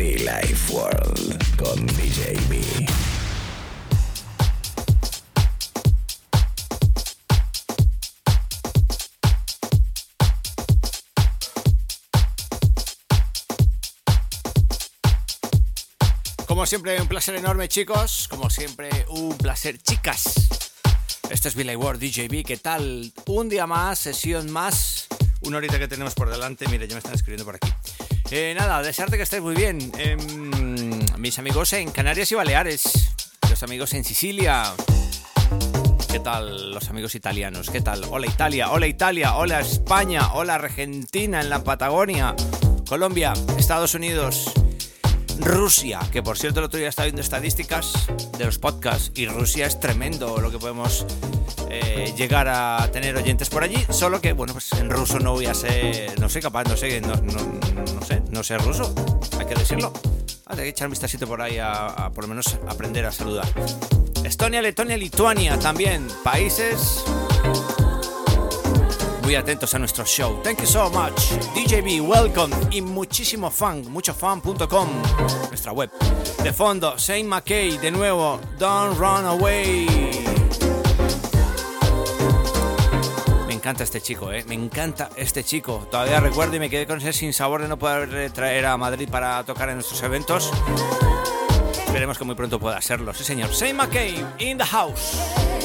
Be Life World con DJ B. Como siempre, un placer enorme, chicos. Como siempre, un placer, chicas. Esto es Billy Ward, DJB. ¿Qué tal? Un día más, sesión más. Una horita que tenemos por delante. Mire, ya me están escribiendo por aquí. Eh, nada, desearte que estéis muy bien. Em, mis amigos en Canarias y Baleares. Los amigos en Sicilia. ¿Qué tal los amigos italianos? ¿Qué tal? Hola Italia, hola Italia, hola España, hola Argentina en la Patagonia, Colombia, Estados Unidos, Rusia, que por cierto el otro día estaba viendo estadísticas de los podcasts y Rusia es tremendo lo que podemos eh, llegar a tener oyentes por allí, solo que bueno, pues en ruso no voy a ser, no soy capaz, no sé, no, no, no sé, no sé ruso, hay que decirlo. Hay que echar un vistacito por ahí a, a por lo menos aprender a saludar. Estonia, Letonia, Lituania también, países muy atentos a nuestro show. Thank you so much. DJB, welcome y muchísimo fan, muchofan.com, nuestra web. De fondo, Saint McKay, de nuevo, Don't Run Away. Me encanta este chico, eh. Me encanta este chico. Todavía recuerdo y me quedé con ese sin sabor de no poder traer a Madrid para tocar en nuestros eventos. Esperemos que muy pronto pueda hacerlo. Sí, señor. Saint McKay, in the house.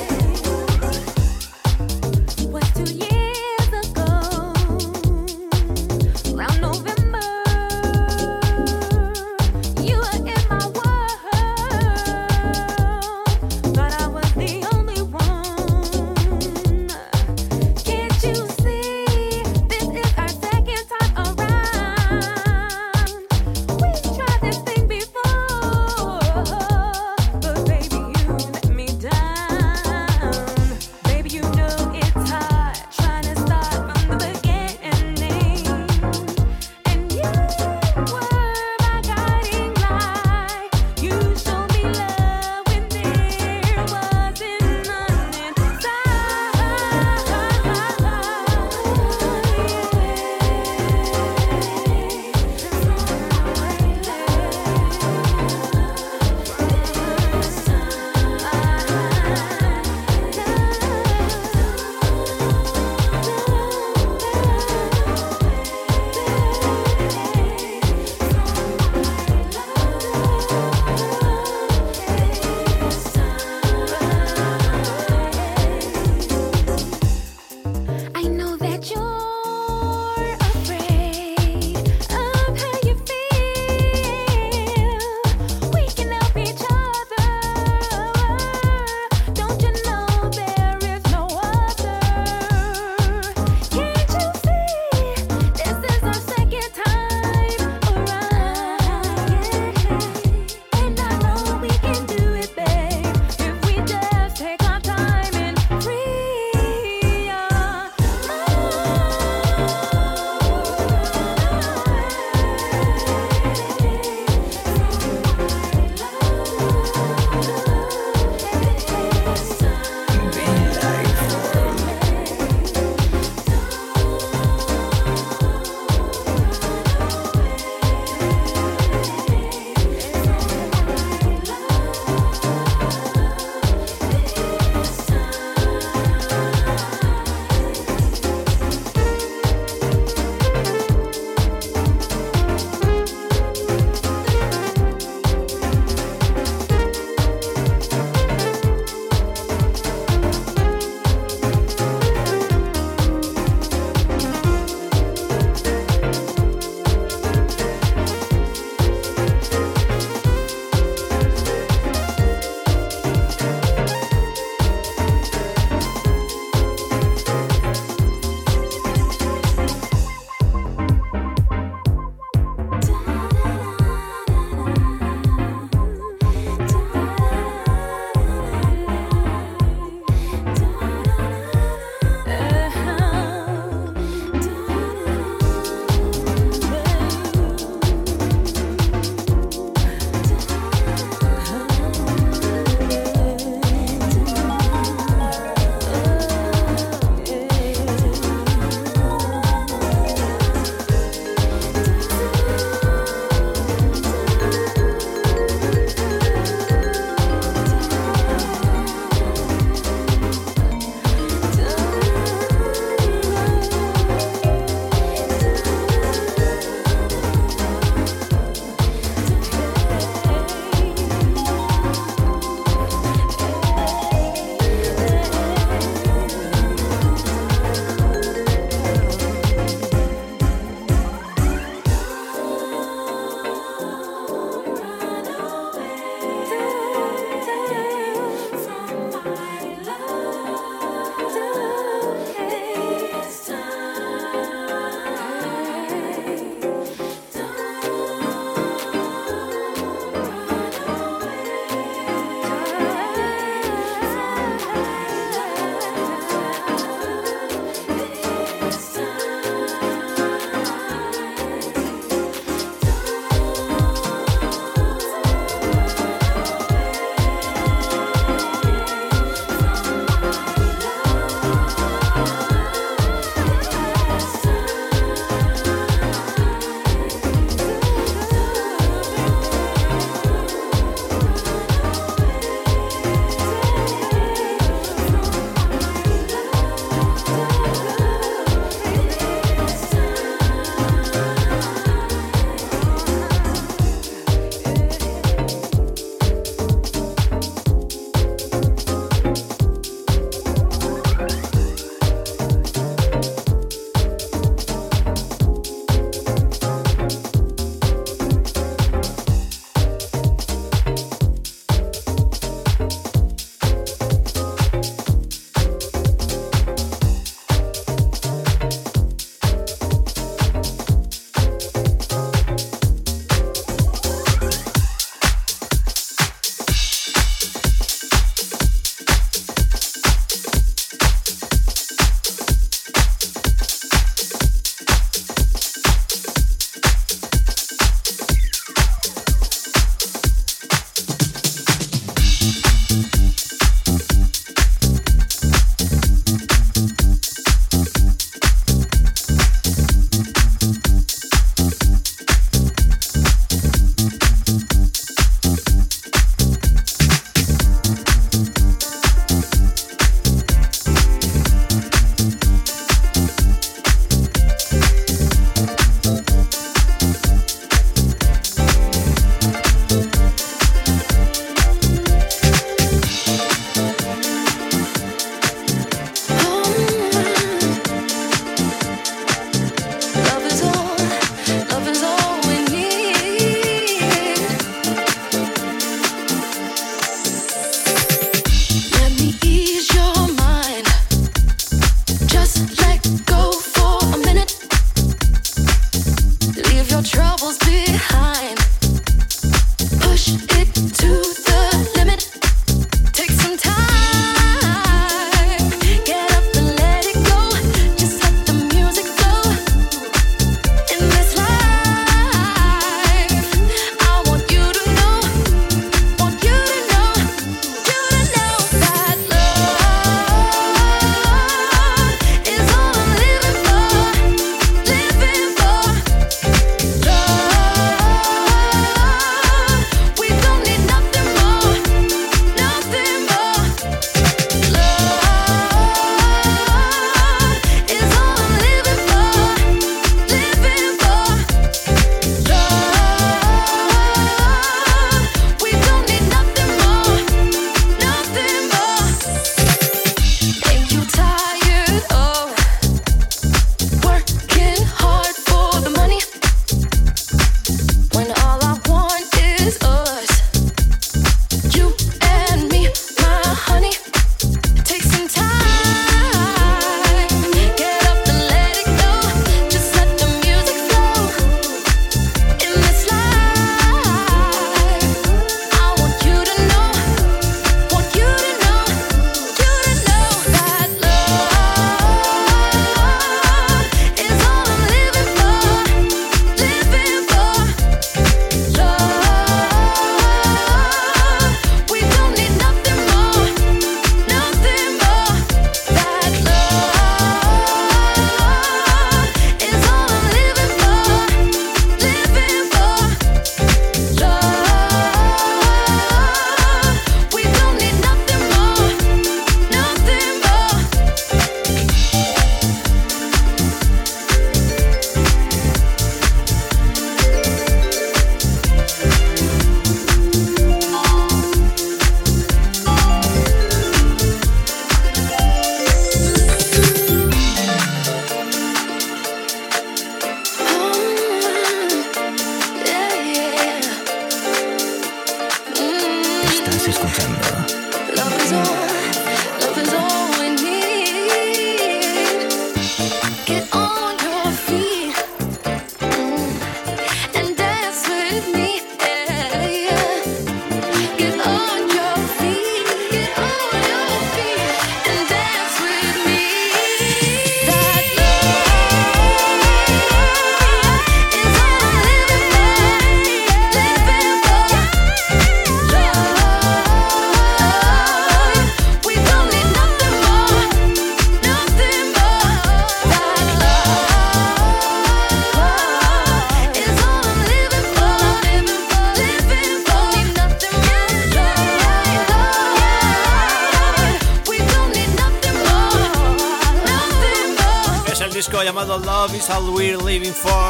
Llamado Love is All We're Living For.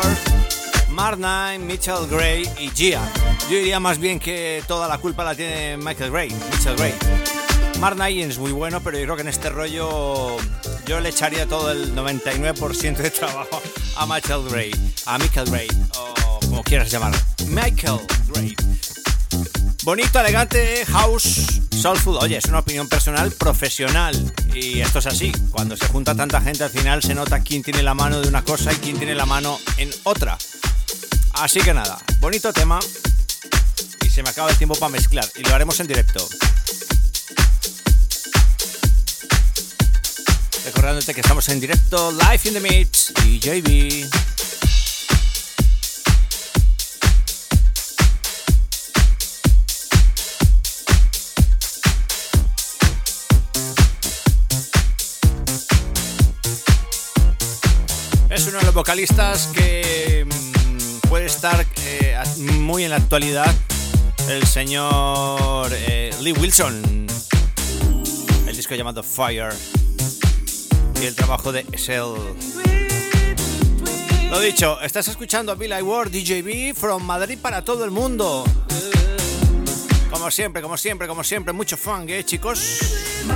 Mark Knight, Mitchell Gray y Gia. Yo diría más bien que toda la culpa la tiene Michael Gray, Mitchell Gray. Mark Knight es muy bueno, pero yo creo que en este rollo yo le echaría todo el 99% de trabajo a Michael Gray, a Michael Gray, o como quieras llamarlo. Michael Gray. Bonito, elegante, house, soulful. Oye, es una opinión personal profesional. Y esto es así. Cuando se junta tanta gente, al final se nota quién tiene la mano de una cosa y quién tiene la mano en otra. Así que nada, bonito tema. Y se me acaba el tiempo para mezclar. Y lo haremos en directo. Recordándote que estamos en directo, live in the mix, DJB. Es uno de los vocalistas que mm, puede estar eh, muy en la actualidad. El señor eh, Lee Wilson. El disco llamado Fire. Y el trabajo de Excel. Lo dicho, estás escuchando a Billy Ward, DJB, from Madrid para todo el mundo. Como siempre, como siempre, como siempre, mucho fan, ¿eh, chicos?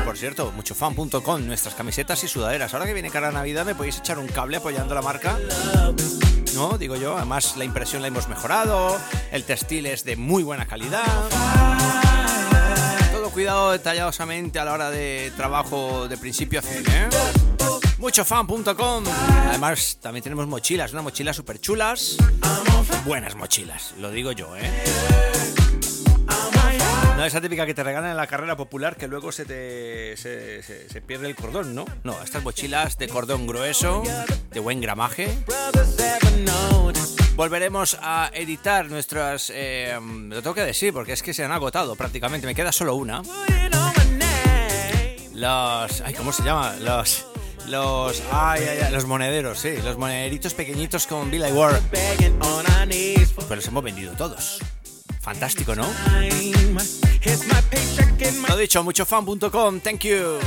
Por cierto, muchofan.com, nuestras camisetas y sudaderas. Ahora que viene cara Navidad, ¿me podéis echar un cable apoyando la marca? No, digo yo, además la impresión la hemos mejorado, el textil es de muy buena calidad. Todo cuidado detallosamente a la hora de trabajo de principio a fin, ¿eh? muchofan.com. Además, también tenemos mochilas, unas mochilas súper chulas. Buenas mochilas, lo digo yo, ¿eh? No esa típica que te regalan en la carrera popular que luego se te se, pierde el cordón, ¿no? No, estas mochilas de cordón grueso, de buen gramaje. Volveremos a editar nuestras... eh, lo tengo que decir porque es que se han agotado prácticamente, me queda solo una. Los... Ay, ¿cómo se llama? Los... Los... Ay, los monederos, sí. Los monederitos pequeñitos con Billy Ward. Pues los hemos vendido todos. Fantástico, ¿no? Lo dicho, muchofan.com. Thank you.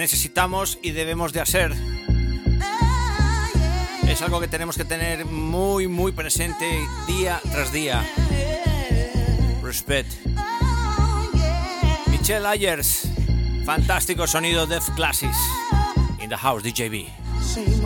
necesitamos y debemos de hacer. Es algo que tenemos que tener muy, muy presente día tras día. Respect. Michelle Ayers, fantástico sonido Def Classics. In the house, DJB. Same.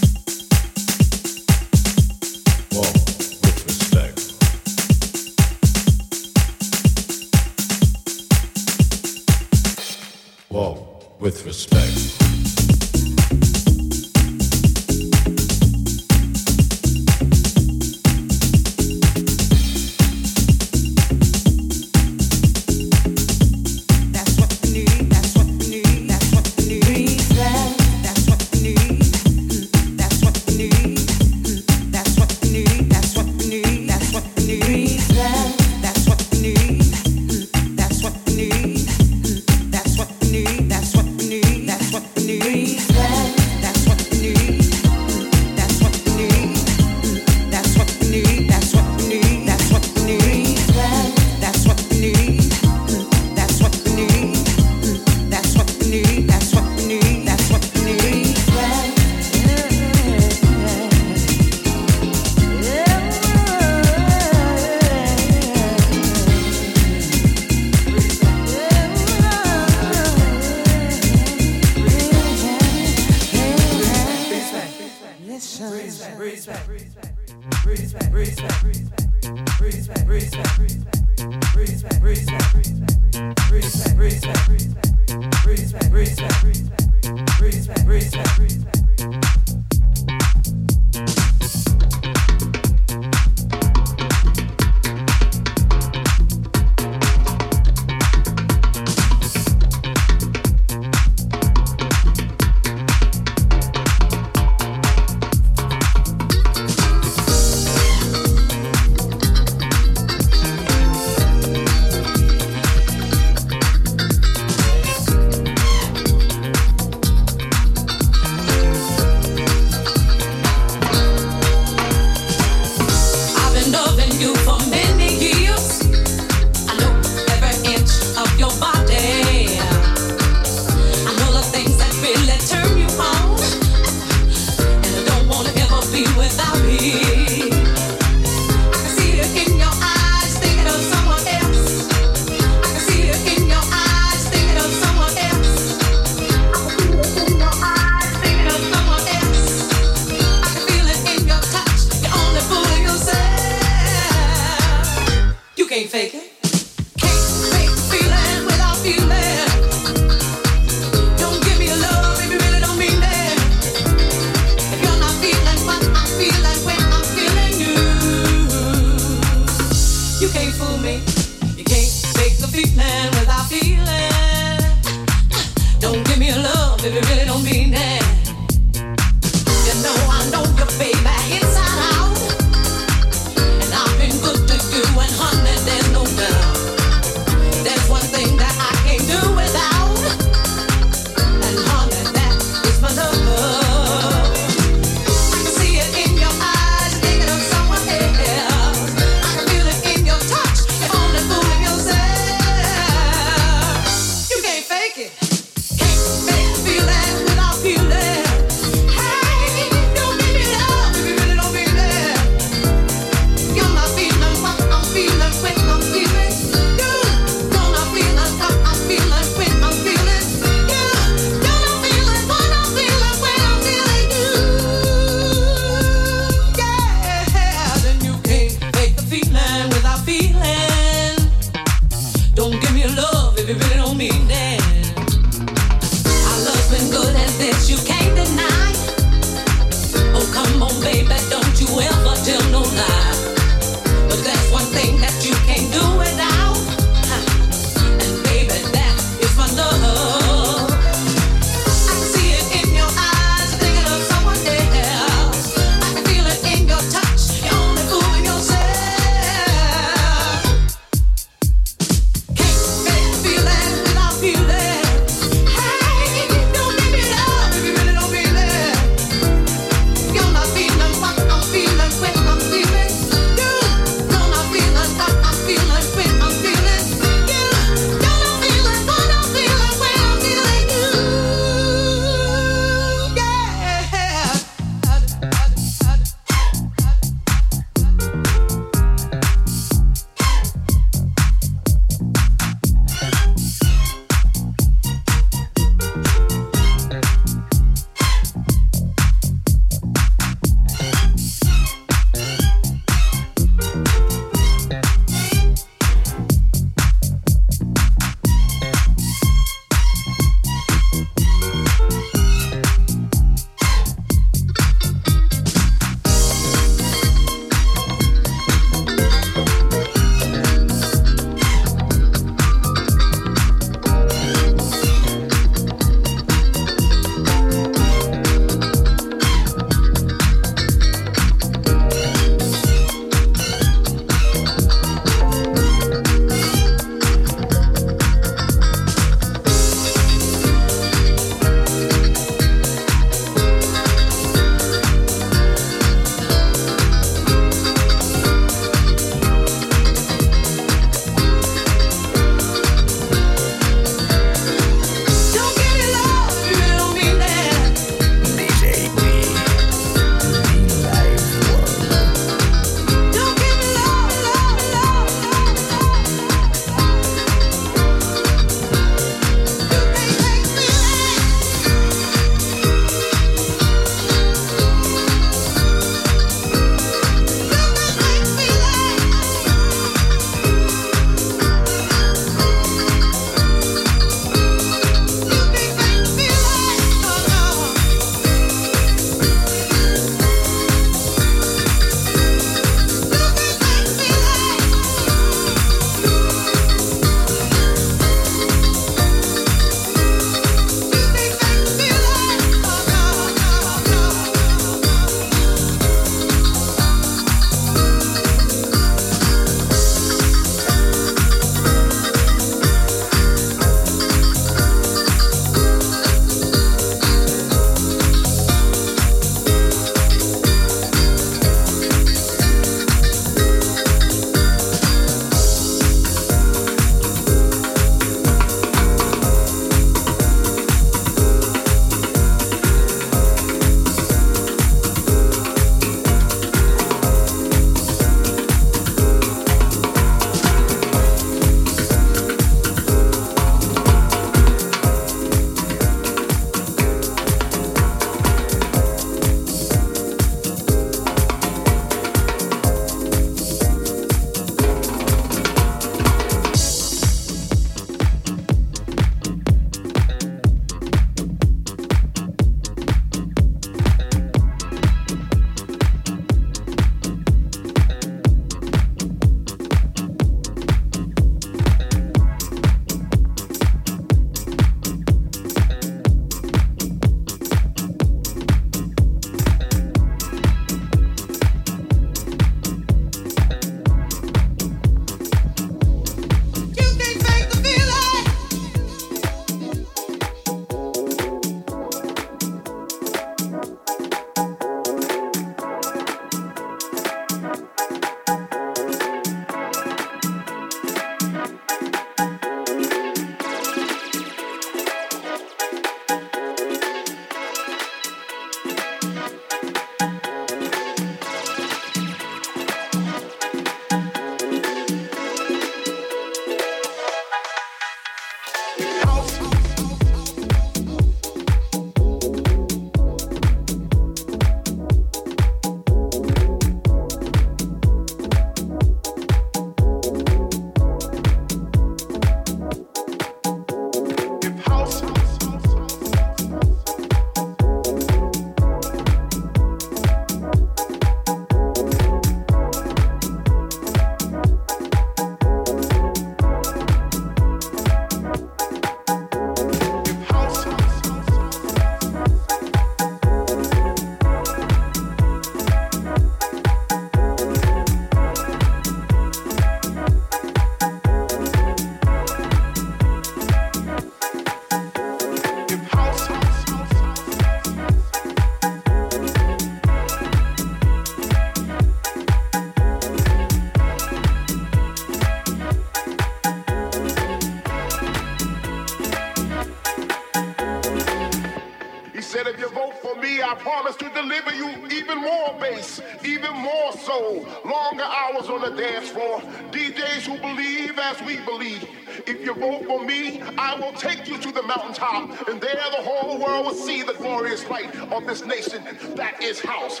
even more so. Longer hours on the dance floor. DJs who believe as we believe. If you vote for me, I will take you to the mountaintop. And there the whole world will see the glorious light of this nation. That is house.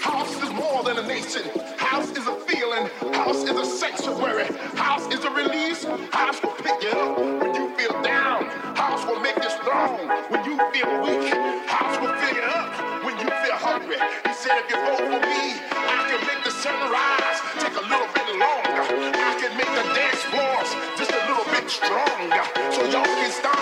House is more than a nation. House is a feeling. House is a sanctuary. House is a release. House will pick you up when you feel down. House will make you strong when you feel weak spirit. He said, if you vote for me, I can make the sunrise take a little bit longer. I can make the dance floors just a little bit stronger. So y'all can stop.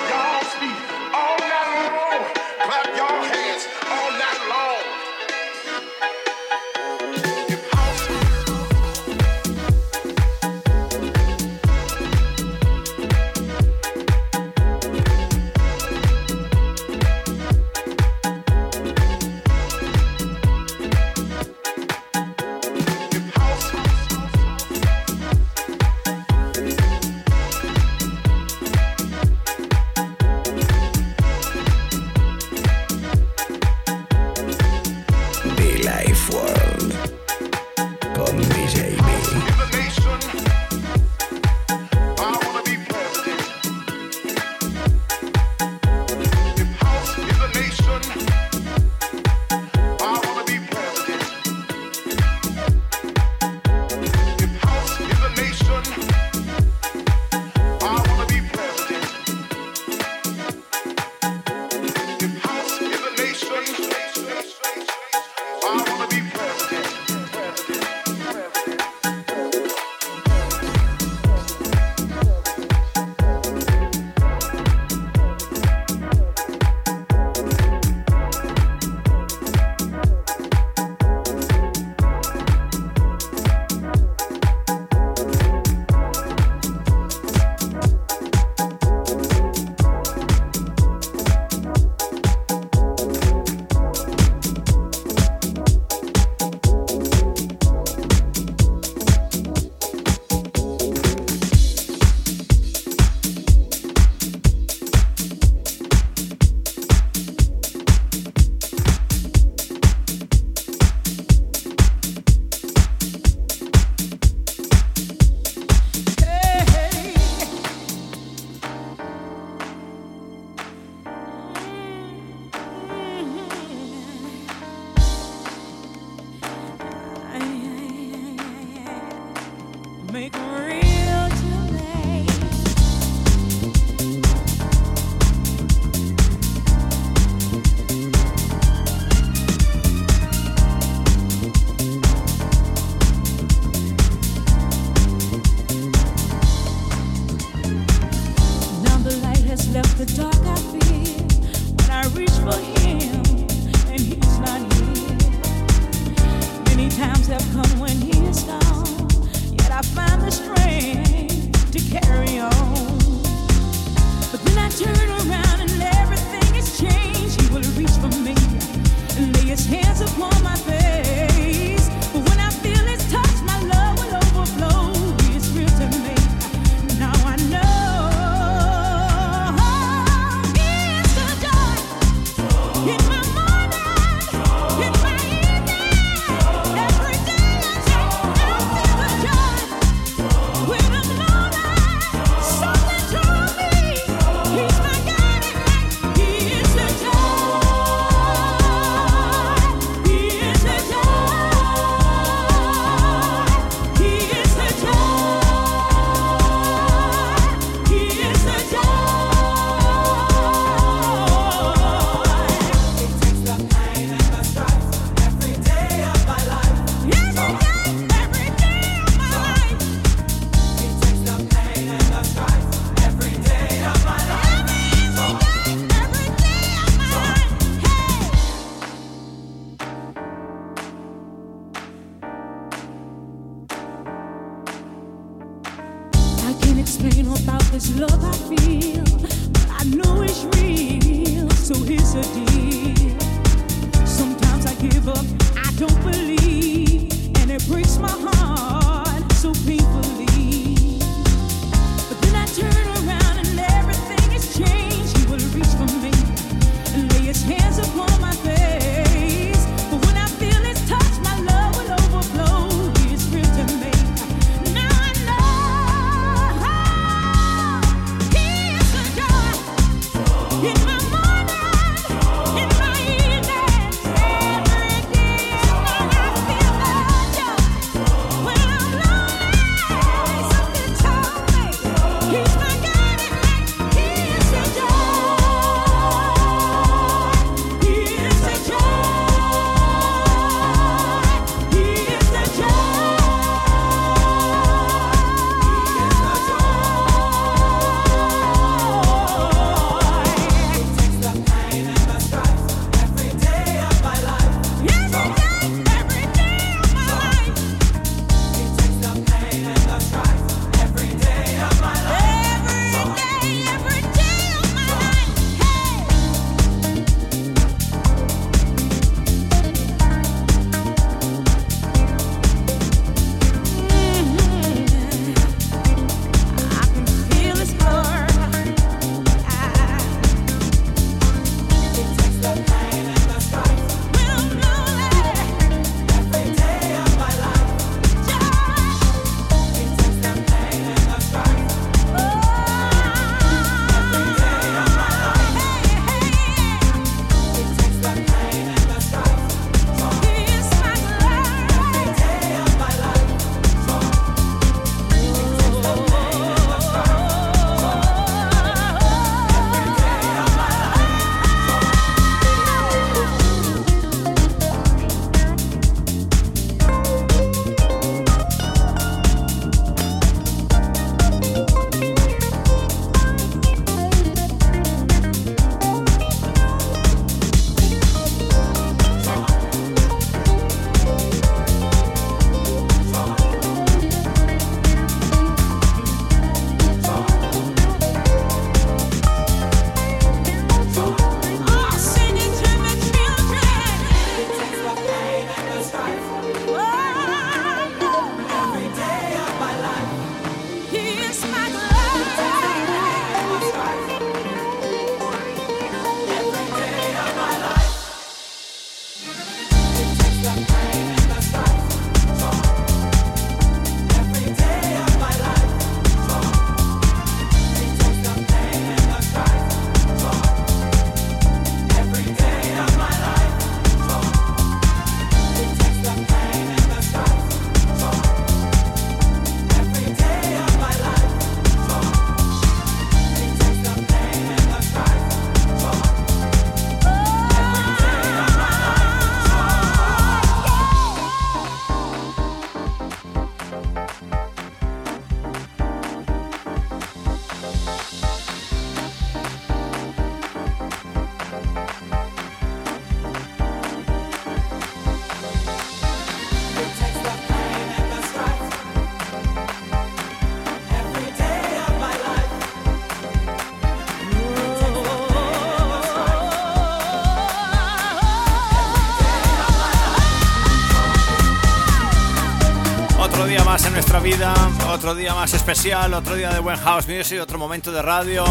Vida, otro día más especial, otro día de buen house music, otro momento de radio.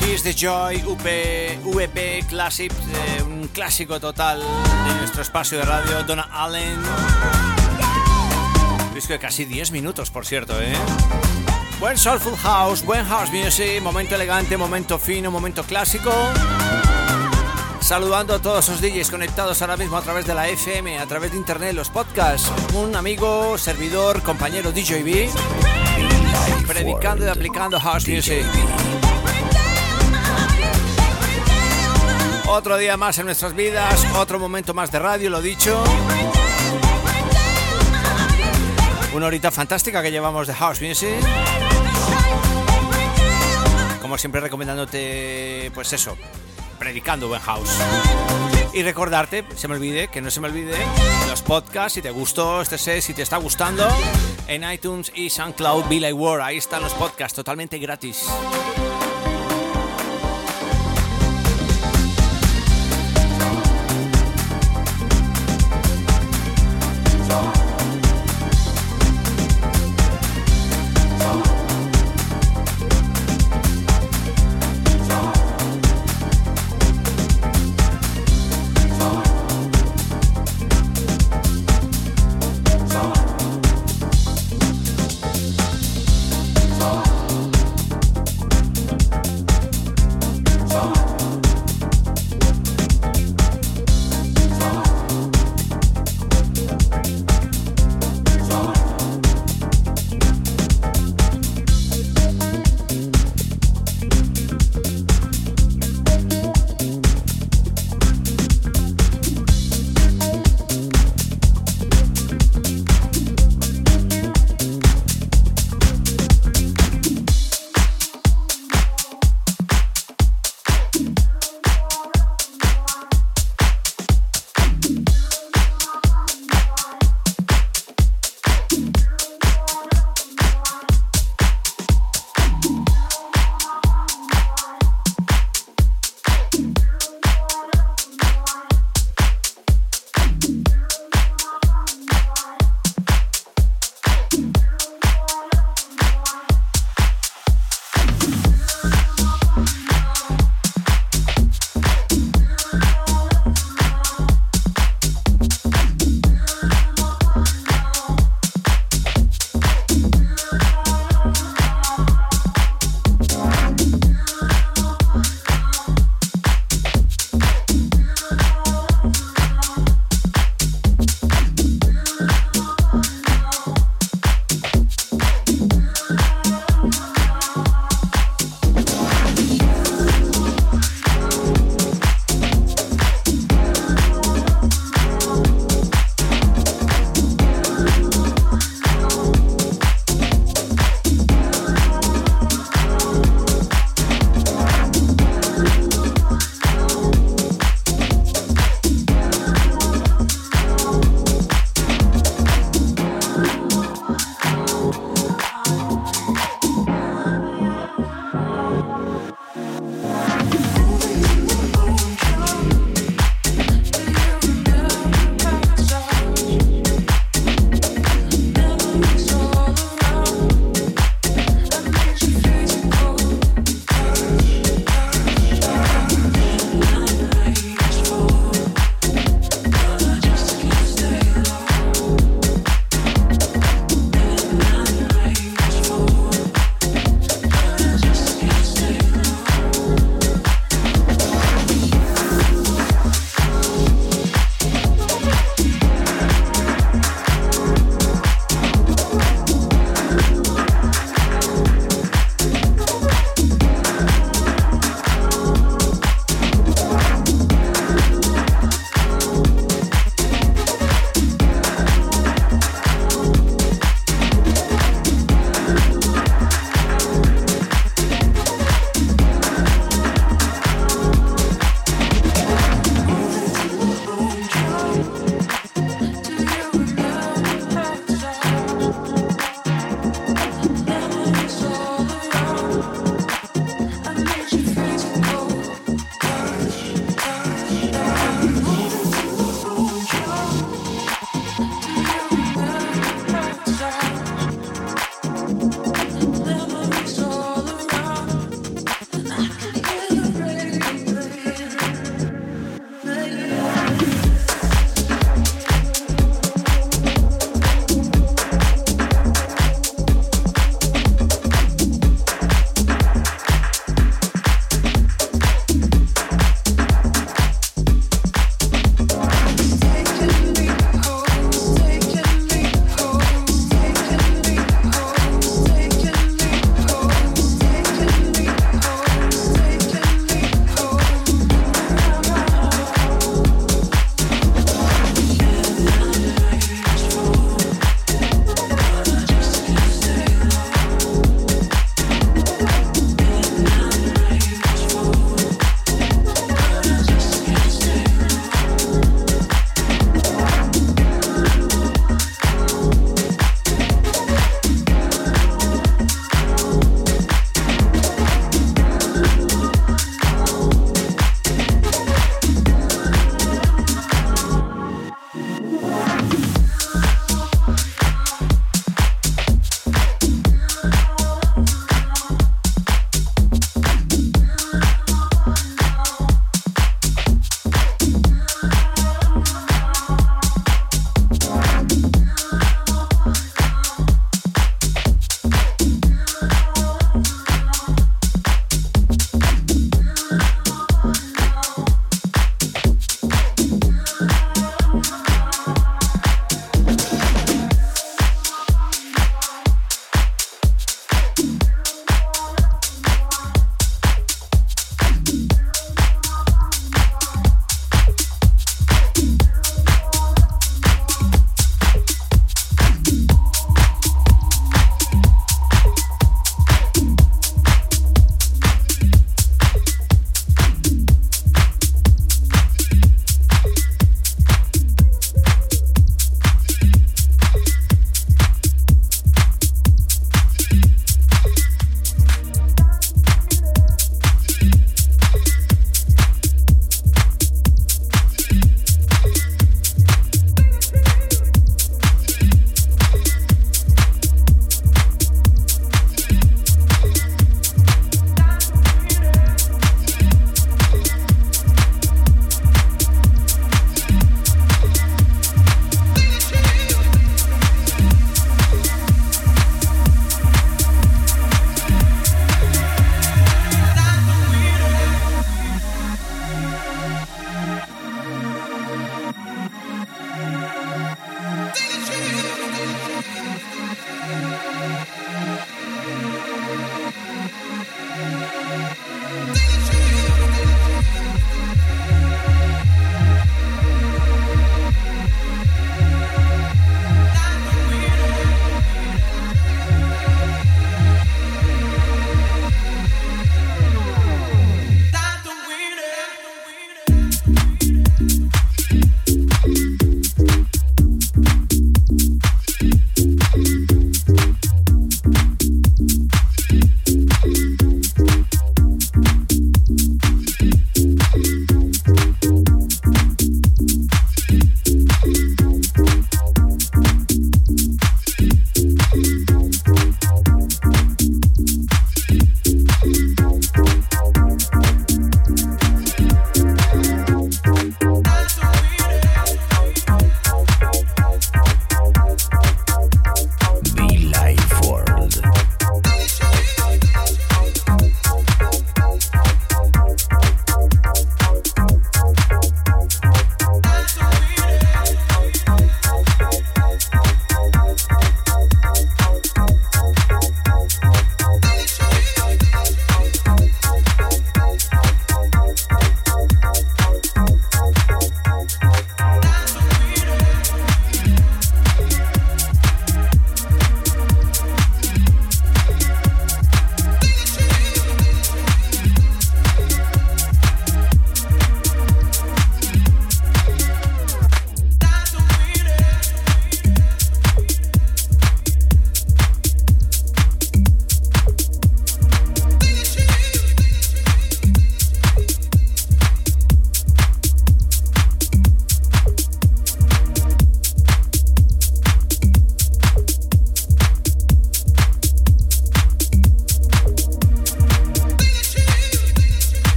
Here's the Joy UP, VP Classic, eh, un clásico total de nuestro espacio de radio, Donna Allen. Disco de casi 10 minutos, por cierto, ¿eh? Buen Soulful House, buen House Music, momento elegante, momento fino, momento clásico. Saludando a todos los DJs conectados ahora mismo a través de la FM, a través de internet, los podcasts. Un amigo, servidor, compañero DJB, predicando y aplicando House Music. Otro día más en nuestras vidas, otro momento más de radio, lo dicho. Una horita fantástica que llevamos de House Music. Como siempre recomendándote, pues eso, predicando buen house. Y recordarte, se me olvide, que no se me olvide, los podcasts, si te gustó este set, si te está gustando, en iTunes y SoundCloud, Billy Ward, ahí están los podcasts totalmente gratis.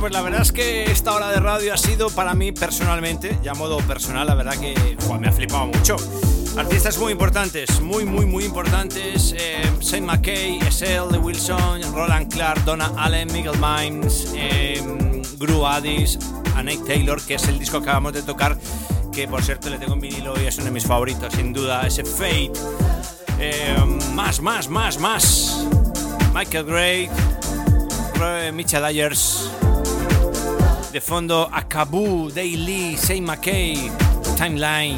Pues la verdad es que esta hora de radio ha sido para mí personalmente, ya modo personal, la verdad que me ha flipado mucho. Artistas muy importantes, muy, muy, muy importantes. Eh, Saint McKay, SL, Wilson, Roland Clark, Donna Allen, Miguel Mimes, eh, Gru Addis, a Nate Taylor, que es el disco que acabamos de tocar, que por cierto le tengo en vinilo y es uno de mis favoritos, sin duda, ese Fate. Eh, más, más, más, más. Michael Gray, Mitchell Dyers. De fondo, Akabu, Daily, Saint McKay, Timeline.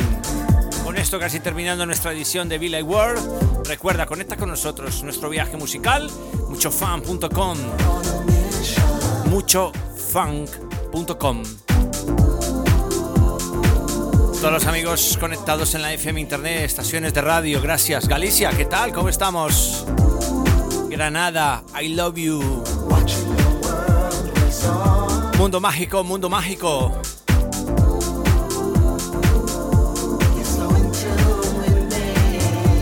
Con esto casi terminando nuestra edición de Villa World. Recuerda, conecta con nosotros nuestro viaje musical, muchofan.com. Muchofunk.com. Todos los amigos conectados en la FM Internet, estaciones de radio, gracias. Galicia, ¿qué tal? ¿Cómo estamos? Granada, I love you. Mundo mágico, mundo mágico.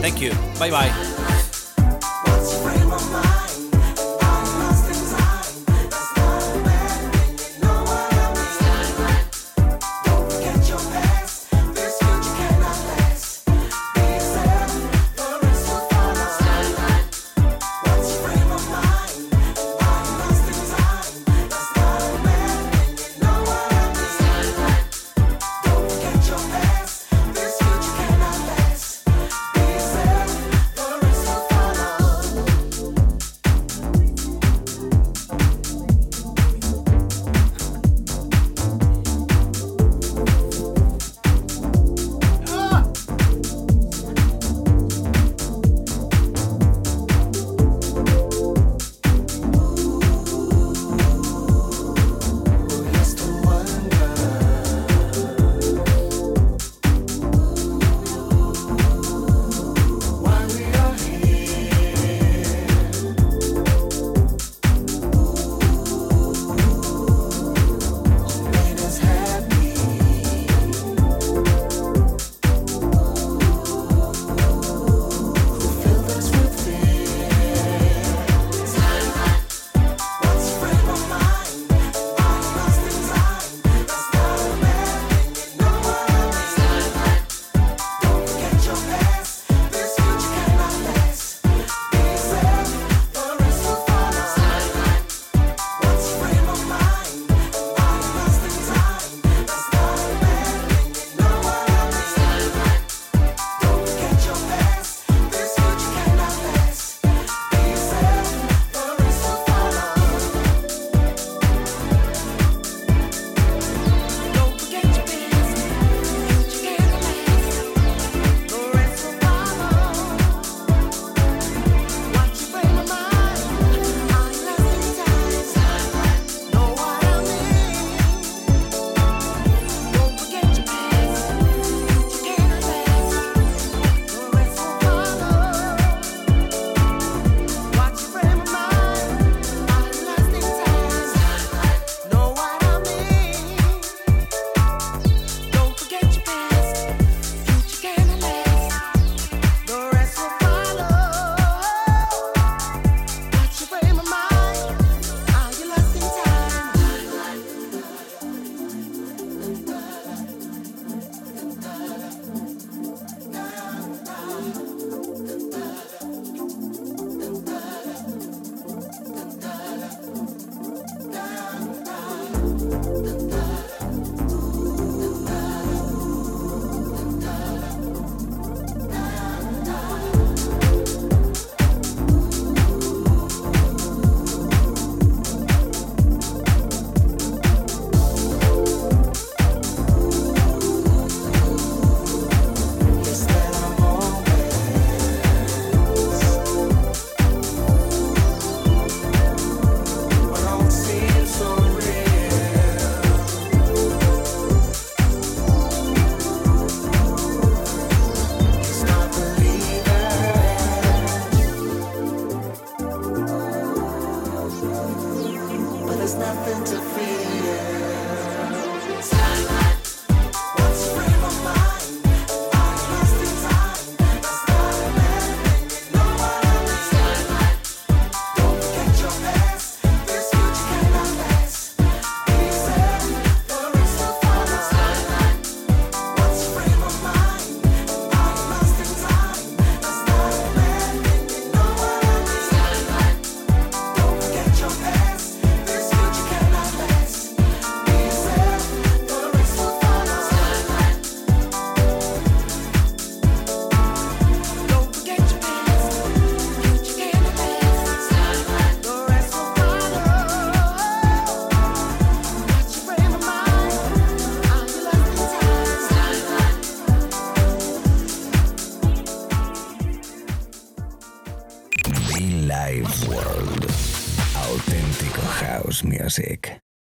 Thank you. Bye bye.